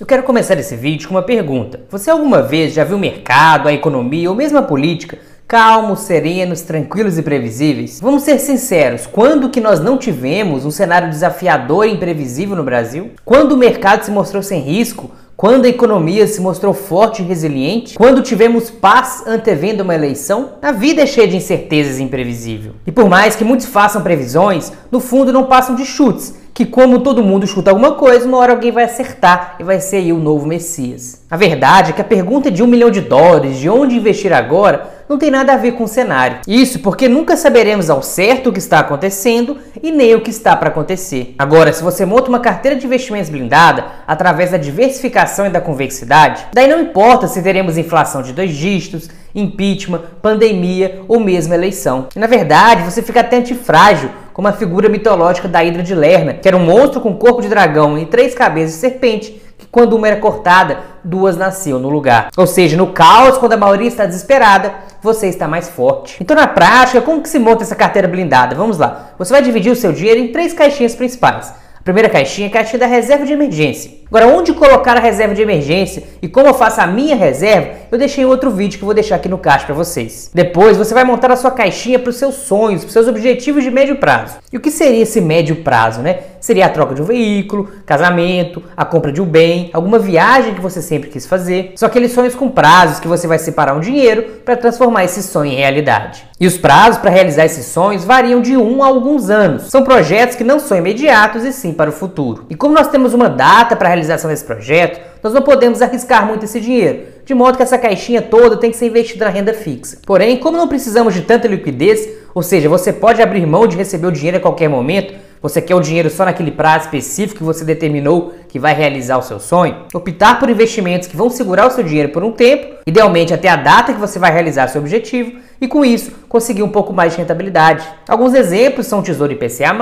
Eu quero começar esse vídeo com uma pergunta. Você alguma vez já viu o mercado, a economia ou mesmo a política calmos, serenos, tranquilos e previsíveis? Vamos ser sinceros, quando que nós não tivemos um cenário desafiador e imprevisível no Brasil? Quando o mercado se mostrou sem risco? Quando a economia se mostrou forte e resiliente? Quando tivemos paz antevendo uma eleição? A vida é cheia de incertezas e imprevisível. E por mais que muitos façam previsões, no fundo não passam de chutes que como todo mundo chuta alguma coisa, uma hora alguém vai acertar e vai ser aí o novo Messias. A verdade é que a pergunta de um milhão de dólares, de onde investir agora, não tem nada a ver com o cenário. Isso porque nunca saberemos ao certo o que está acontecendo e nem o que está para acontecer. Agora, se você monta uma carteira de investimentos blindada através da diversificação e da convexidade, daí não importa se teremos inflação de dois dígitos, impeachment, pandemia ou mesmo eleição. E, na verdade, você fica até antifrágil como a figura mitológica da Hidra de Lerna, que era um monstro com corpo de dragão e três cabeças de serpente, que quando uma era cortada, duas nasciam no lugar. Ou seja, no caos, quando a maioria está desesperada, você está mais forte. Então, na prática, como que se monta essa carteira blindada? Vamos lá. Você vai dividir o seu dinheiro em três caixinhas principais. A primeira caixinha é a caixinha da reserva de emergência. Agora, onde colocar a reserva de emergência e como eu faço a minha reserva, eu deixei outro vídeo que eu vou deixar aqui no caixa para vocês. Depois, você vai montar a sua caixinha para os seus sonhos, para os seus objetivos de médio prazo. E o que seria esse médio prazo, né? Seria a troca de um veículo, casamento, a compra de um bem, alguma viagem que você sempre quis fazer. São aqueles sonhos com prazos que você vai separar um dinheiro para transformar esse sonho em realidade. E os prazos para realizar esses sonhos variam de um a alguns anos. São projetos que não são imediatos e sim para o futuro. E como nós temos uma data para realização desse projeto, nós não podemos arriscar muito esse dinheiro, de modo que essa caixinha toda tem que ser investida na renda fixa. Porém, como não precisamos de tanta liquidez, ou seja, você pode abrir mão de receber o dinheiro a qualquer momento, você quer o dinheiro só naquele prazo específico que você determinou que vai realizar o seu sonho? Optar por investimentos que vão segurar o seu dinheiro por um tempo, idealmente até a data que você vai realizar seu objetivo, e com isso conseguir um pouco mais de rentabilidade. Alguns exemplos são Tesouro IPCA+,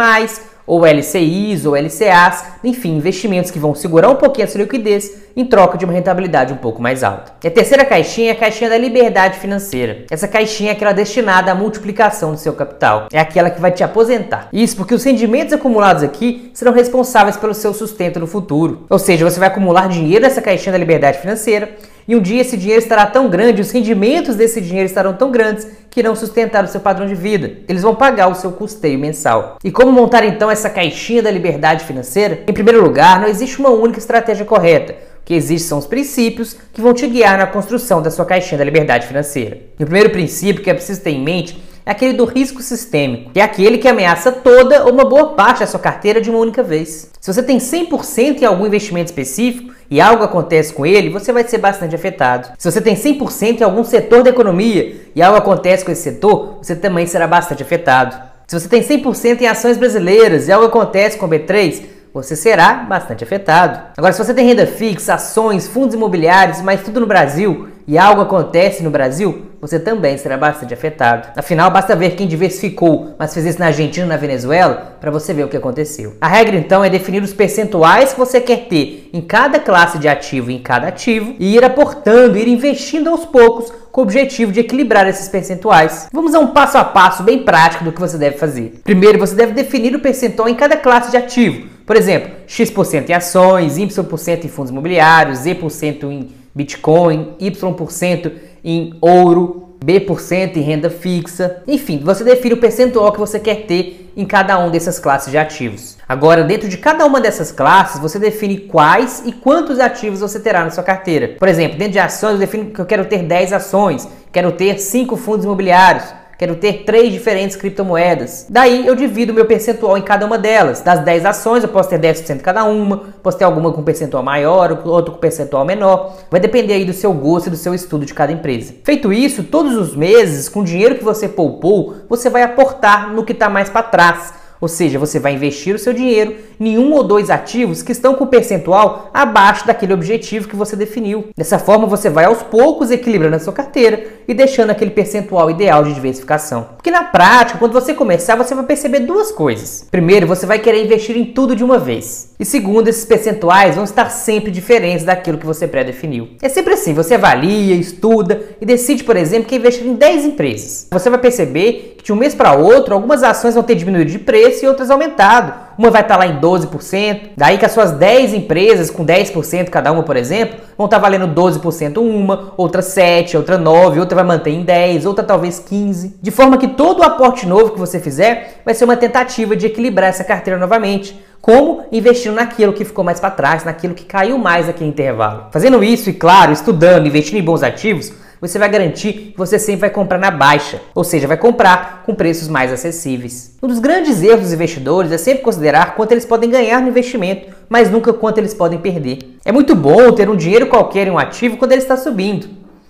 ou LCIs ou LCAs, enfim, investimentos que vão segurar um pouquinho a sua liquidez em troca de uma rentabilidade um pouco mais alta. E a terceira caixinha é a caixinha da liberdade financeira. Essa caixinha é aquela destinada à multiplicação do seu capital. É aquela que vai te aposentar. Isso porque os rendimentos acumulados aqui serão responsáveis pelo seu sustento no futuro. Ou seja, você vai acumular dinheiro nessa caixinha da liberdade financeira e um dia esse dinheiro estará tão grande, os rendimentos desse dinheiro estarão tão grandes que irão sustentar o seu padrão de vida. Eles vão pagar o seu custeio mensal. E como montar então essa caixinha da liberdade financeira? Em primeiro lugar, não existe uma única estratégia correta. O que existe são os princípios que vão te guiar na construção da sua caixinha da liberdade financeira. E o primeiro princípio que é preciso ter em mente é aquele do risco sistêmico, que é aquele que ameaça toda ou uma boa parte da sua carteira de uma única vez. Se você tem 100% em algum investimento específico, e algo acontece com ele, você vai ser bastante afetado. Se você tem 100% em algum setor da economia e algo acontece com esse setor, você também será bastante afetado. Se você tem 100% em ações brasileiras e algo acontece com o B3, você será bastante afetado. Agora, se você tem renda fixa, ações, fundos imobiliários, mas tudo no Brasil e algo acontece no Brasil, você também será bastante afetado. Afinal, basta ver quem diversificou, mas fez isso na Argentina e na Venezuela, para você ver o que aconteceu. A regra então é definir os percentuais que você quer ter em cada classe de ativo e em cada ativo e ir aportando, ir investindo aos poucos com o objetivo de equilibrar esses percentuais. Vamos a um passo a passo bem prático do que você deve fazer. Primeiro, você deve definir o percentual em cada classe de ativo. Por exemplo, X% em ações, Y% em fundos imobiliários, Z% em Bitcoin, Y% em ouro, B% em renda fixa. Enfim, você define o percentual que você quer ter em cada um dessas classes de ativos. Agora, dentro de cada uma dessas classes, você define quais e quantos ativos você terá na sua carteira. Por exemplo, dentro de ações, eu defino que eu quero ter 10 ações, quero ter 5 fundos imobiliários, Quero ter três diferentes criptomoedas. Daí eu divido meu percentual em cada uma delas. Das 10 ações, eu posso ter 10% cada uma, posso ter alguma com percentual maior, outra com percentual menor. Vai depender aí do seu gosto e do seu estudo de cada empresa. Feito isso, todos os meses, com o dinheiro que você poupou, você vai aportar no que está mais para trás ou seja, você vai investir o seu dinheiro em um ou dois ativos que estão com percentual abaixo daquele objetivo que você definiu. Dessa forma, você vai aos poucos equilibrando a sua carteira e deixando aquele percentual ideal de diversificação. Porque na prática, quando você começar, você vai perceber duas coisas. Primeiro, você vai querer investir em tudo de uma vez. E segundo, esses percentuais vão estar sempre diferentes daquilo que você pré-definiu. É sempre assim, você avalia, estuda e decide, por exemplo, que investir em 10 empresas. Você vai perceber que de um mês para outro, algumas ações vão ter diminuído de preço e outras aumentado uma vai estar tá lá em 12%, daí que as suas 10 empresas com 10% cada uma, por exemplo, vão estar tá valendo 12% uma, outra 7, outra 9, outra vai manter em 10, outra talvez 15, de forma que todo o aporte novo que você fizer vai ser uma tentativa de equilibrar essa carteira novamente. Como investindo naquilo que ficou mais para trás, naquilo que caiu mais naquele intervalo. Fazendo isso e, claro, estudando, investindo em bons ativos, você vai garantir que você sempre vai comprar na baixa, ou seja, vai comprar com preços mais acessíveis. Um dos grandes erros dos investidores é sempre considerar quanto eles podem ganhar no investimento, mas nunca quanto eles podem perder. É muito bom ter um dinheiro qualquer em um ativo quando ele está subindo.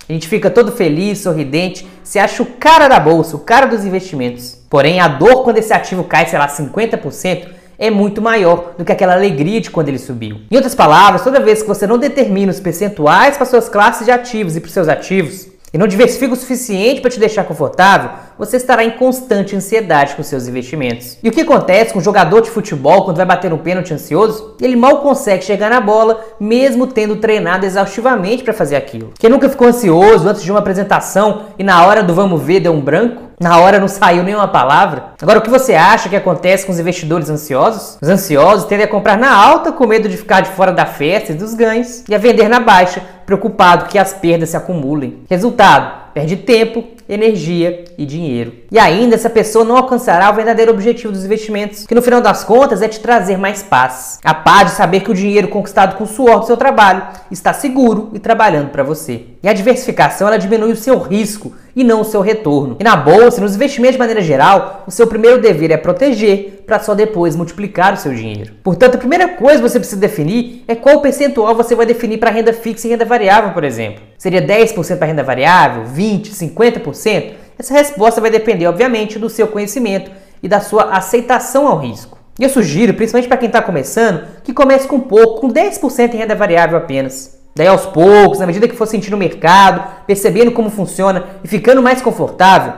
A gente fica todo feliz, sorridente, se acha o cara da bolsa, o cara dos investimentos. Porém, a dor quando esse ativo cai, sei lá, 50%, é muito maior do que aquela alegria de quando ele subiu. Em outras palavras, toda vez que você não determina os percentuais para suas classes de ativos e para seus ativos, e não diversifica o suficiente para te deixar confortável, você estará em constante ansiedade com seus investimentos. E o que acontece com um jogador de futebol quando vai bater um pênalti ansioso? Ele mal consegue chegar na bola, mesmo tendo treinado exaustivamente para fazer aquilo. Quem nunca ficou ansioso antes de uma apresentação e na hora do vamos ver deu um branco? Na hora não saiu nenhuma palavra. Agora, o que você acha que acontece com os investidores ansiosos? Os ansiosos tendem a comprar na alta com medo de ficar de fora da festa e dos ganhos, e a vender na baixa, preocupado que as perdas se acumulem. Resultado: perde tempo, energia e dinheiro. E ainda essa pessoa não alcançará o verdadeiro objetivo dos investimentos, que no final das contas é te trazer mais paz. A paz de saber que o dinheiro conquistado com o suor do seu trabalho está seguro e trabalhando para você. E a diversificação ela diminui o seu risco e não o seu retorno. E na bolsa, nos investimentos de maneira geral, o seu primeiro dever é proteger para só depois multiplicar o seu dinheiro. Portanto, a primeira coisa que você precisa definir é qual percentual você vai definir para renda fixa e renda variável, por exemplo. Seria 10% para renda variável, 20, 50%? Essa resposta vai depender, obviamente, do seu conhecimento e da sua aceitação ao risco. E eu sugiro, principalmente para quem está começando, que comece com pouco, com 10% em renda variável apenas. Daí aos poucos, na medida que for sentindo o mercado, percebendo como funciona e ficando mais confortável,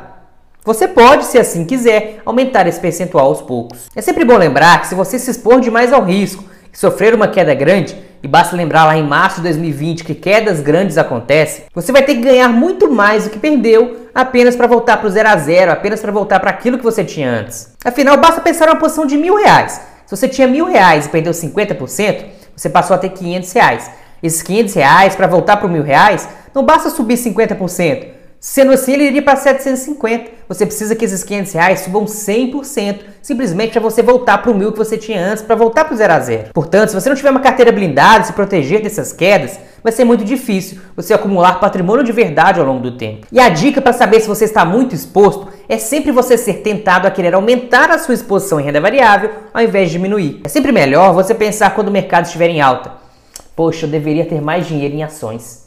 você pode, se assim quiser, aumentar esse percentual aos poucos. É sempre bom lembrar que se você se expor demais ao risco e sofrer uma queda grande, e basta lembrar lá em março de 2020 que quedas grandes acontecem, você vai ter que ganhar muito mais do que perdeu apenas para voltar para o zero a zero, apenas para voltar para aquilo que você tinha antes. Afinal, basta pensar uma posição de mil reais. Se você tinha mil reais e perdeu 50%, você passou a ter 500 reais. Esses 500 reais para voltar para mil reais, não basta subir 50%. Sendo assim, ele iria para 750. Você precisa que esses 500 reais subam 100%, simplesmente para você voltar para o mil que você tinha antes, para voltar para o zero a zero. Portanto, se você não tiver uma carteira blindada, se proteger dessas quedas, vai ser muito difícil você acumular patrimônio de verdade ao longo do tempo. E a dica para saber se você está muito exposto é sempre você ser tentado a querer aumentar a sua exposição em renda variável ao invés de diminuir. É sempre melhor você pensar quando o mercado estiver em alta. Poxa, eu deveria ter mais dinheiro em ações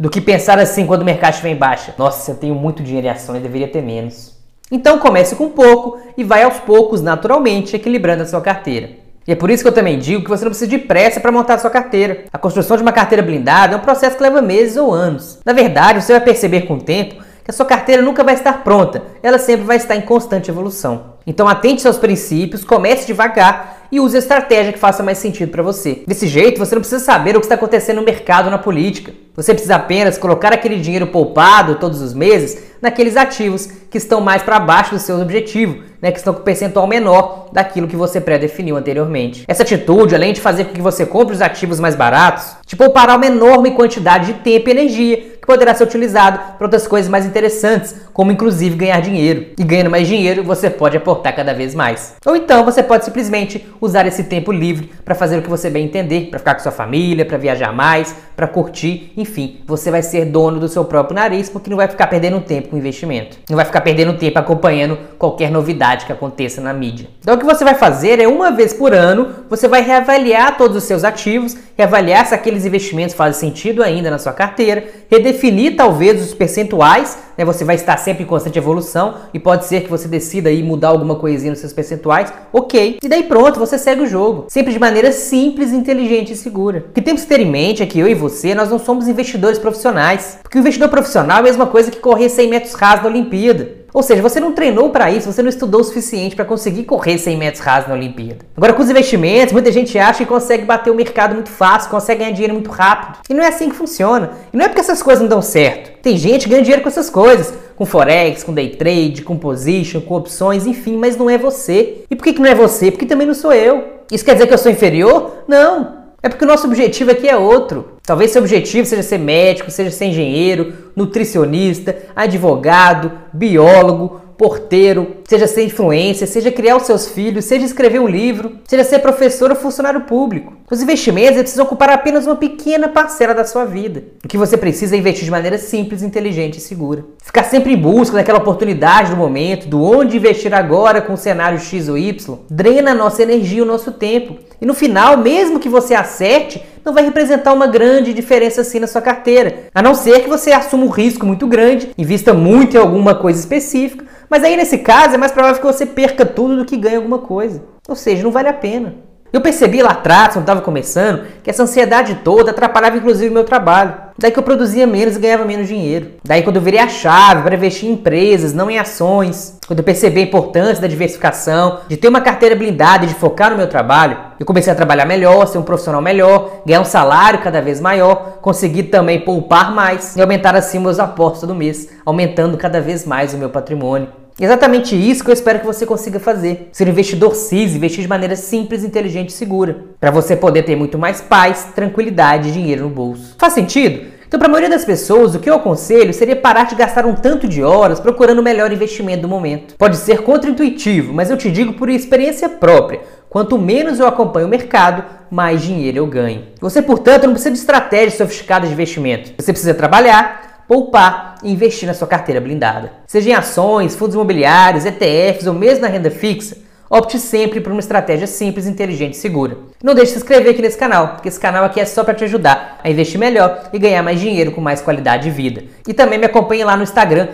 do que pensar assim quando o mercado estiver em baixa. Nossa, eu tenho muito dinheiro em ações, deveria ter menos. Então comece com pouco e vai aos poucos, naturalmente, equilibrando a sua carteira. E é por isso que eu também digo que você não precisa de pressa para montar a sua carteira. A construção de uma carteira blindada é um processo que leva meses ou anos. Na verdade, você vai perceber com o tempo que a sua carteira nunca vai estar pronta, ela sempre vai estar em constante evolução. Então atente seus princípios, comece devagar e use a estratégia que faça mais sentido para você. Desse jeito, você não precisa saber o que está acontecendo no mercado, na política. Você precisa apenas colocar aquele dinheiro poupado todos os meses naqueles ativos que estão mais para baixo do seu objetivo, né, que estão com percentual menor daquilo que você pré-definiu anteriormente. Essa atitude, além de fazer com que você compre os ativos mais baratos, te poupará uma enorme quantidade de tempo e energia poderá ser utilizado para outras coisas mais interessantes, como inclusive ganhar dinheiro. E ganhando mais dinheiro, você pode aportar cada vez mais. Ou então você pode simplesmente usar esse tempo livre para fazer o que você bem entender, para ficar com sua família, para viajar mais, para curtir, enfim, você vai ser dono do seu próprio nariz porque não vai ficar perdendo tempo com investimento. Não vai ficar perdendo tempo acompanhando qualquer novidade que aconteça na mídia. Então o que você vai fazer é uma vez por ano, você vai reavaliar todos os seus ativos, reavaliar se aqueles investimentos fazem sentido ainda na sua carteira, redefinir talvez os percentuais né? Você vai estar sempre em constante evolução e pode ser que você decida aí mudar alguma coisinha nos seus percentuais, ok. E daí pronto, você segue o jogo. Sempre de maneira simples, inteligente e segura. O que temos que ter em mente é que eu e você, nós não somos investidores profissionais. Porque o investidor profissional é a mesma coisa que correr 100 metros rasos na Olimpíada. Ou seja, você não treinou para isso, você não estudou o suficiente para conseguir correr 100 metros rasos na Olimpíada. Agora, com os investimentos, muita gente acha que consegue bater o mercado muito fácil, consegue ganhar dinheiro muito rápido. E não é assim que funciona. E não é porque essas coisas não dão certo. Tem gente que ganha dinheiro com essas coisas, com forex, com day trade, com position, com opções, enfim, mas não é você. E por que, que não é você? Porque também não sou eu. Isso quer dizer que eu sou inferior? Não. É porque o nosso objetivo aqui é outro. Talvez seu objetivo seja ser médico, seja ser engenheiro, nutricionista, advogado, biólogo, porteiro, seja ser influência, seja criar os seus filhos, seja escrever um livro, seja ser professor ou funcionário público. Os investimentos precisam ocupar apenas uma pequena parcela da sua vida. O que você precisa é investir de maneira simples, inteligente e segura. Ficar sempre em busca daquela oportunidade do momento, do onde investir agora com o cenário X ou Y, drena a nossa energia e o nosso tempo. E no final, mesmo que você acerte, não vai representar uma grande diferença assim na sua carteira. A não ser que você assuma um risco muito grande, invista muito em alguma coisa específica, mas aí nesse caso é mais provável que você perca tudo do que ganhe alguma coisa. Ou seja, não vale a pena. Eu percebi lá atrás, quando estava começando, que essa ansiedade toda atrapalhava inclusive o meu trabalho. Daí que eu produzia menos e ganhava menos dinheiro. Daí quando eu virei a chave para investir em empresas, não em ações, quando eu percebi a importância da diversificação, de ter uma carteira blindada e de focar no meu trabalho, eu comecei a trabalhar melhor, ser um profissional melhor, ganhar um salário cada vez maior, conseguir também poupar mais e aumentar assim meus aportes todo mês, aumentando cada vez mais o meu patrimônio. Exatamente isso que eu espero que você consiga fazer. Ser um investidor CIS, investir de maneira simples, inteligente e segura. Para você poder ter muito mais paz, tranquilidade e dinheiro no bolso. Faz sentido? Então, para a maioria das pessoas, o que eu aconselho seria parar de gastar um tanto de horas procurando o melhor investimento do momento. Pode ser contraintuitivo, mas eu te digo por experiência própria. Quanto menos eu acompanho o mercado, mais dinheiro eu ganho. Você, portanto, não precisa de estratégias sofisticadas de investimento. Você precisa trabalhar, poupar e investir na sua carteira blindada. Seja em ações, fundos imobiliários, ETFs ou mesmo na renda fixa, opte sempre por uma estratégia simples, inteligente e segura. Não deixe de se inscrever aqui nesse canal, porque esse canal aqui é só para te ajudar a investir melhor e ganhar mais dinheiro com mais qualidade de vida. E também me acompanhe lá no Instagram,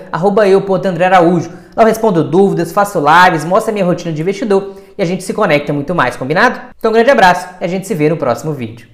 eu.andrearaújo. Lá eu respondo dúvidas, faço lives, mostro a minha rotina de investidor e a gente se conecta muito mais, combinado? Então um grande abraço e a gente se vê no próximo vídeo.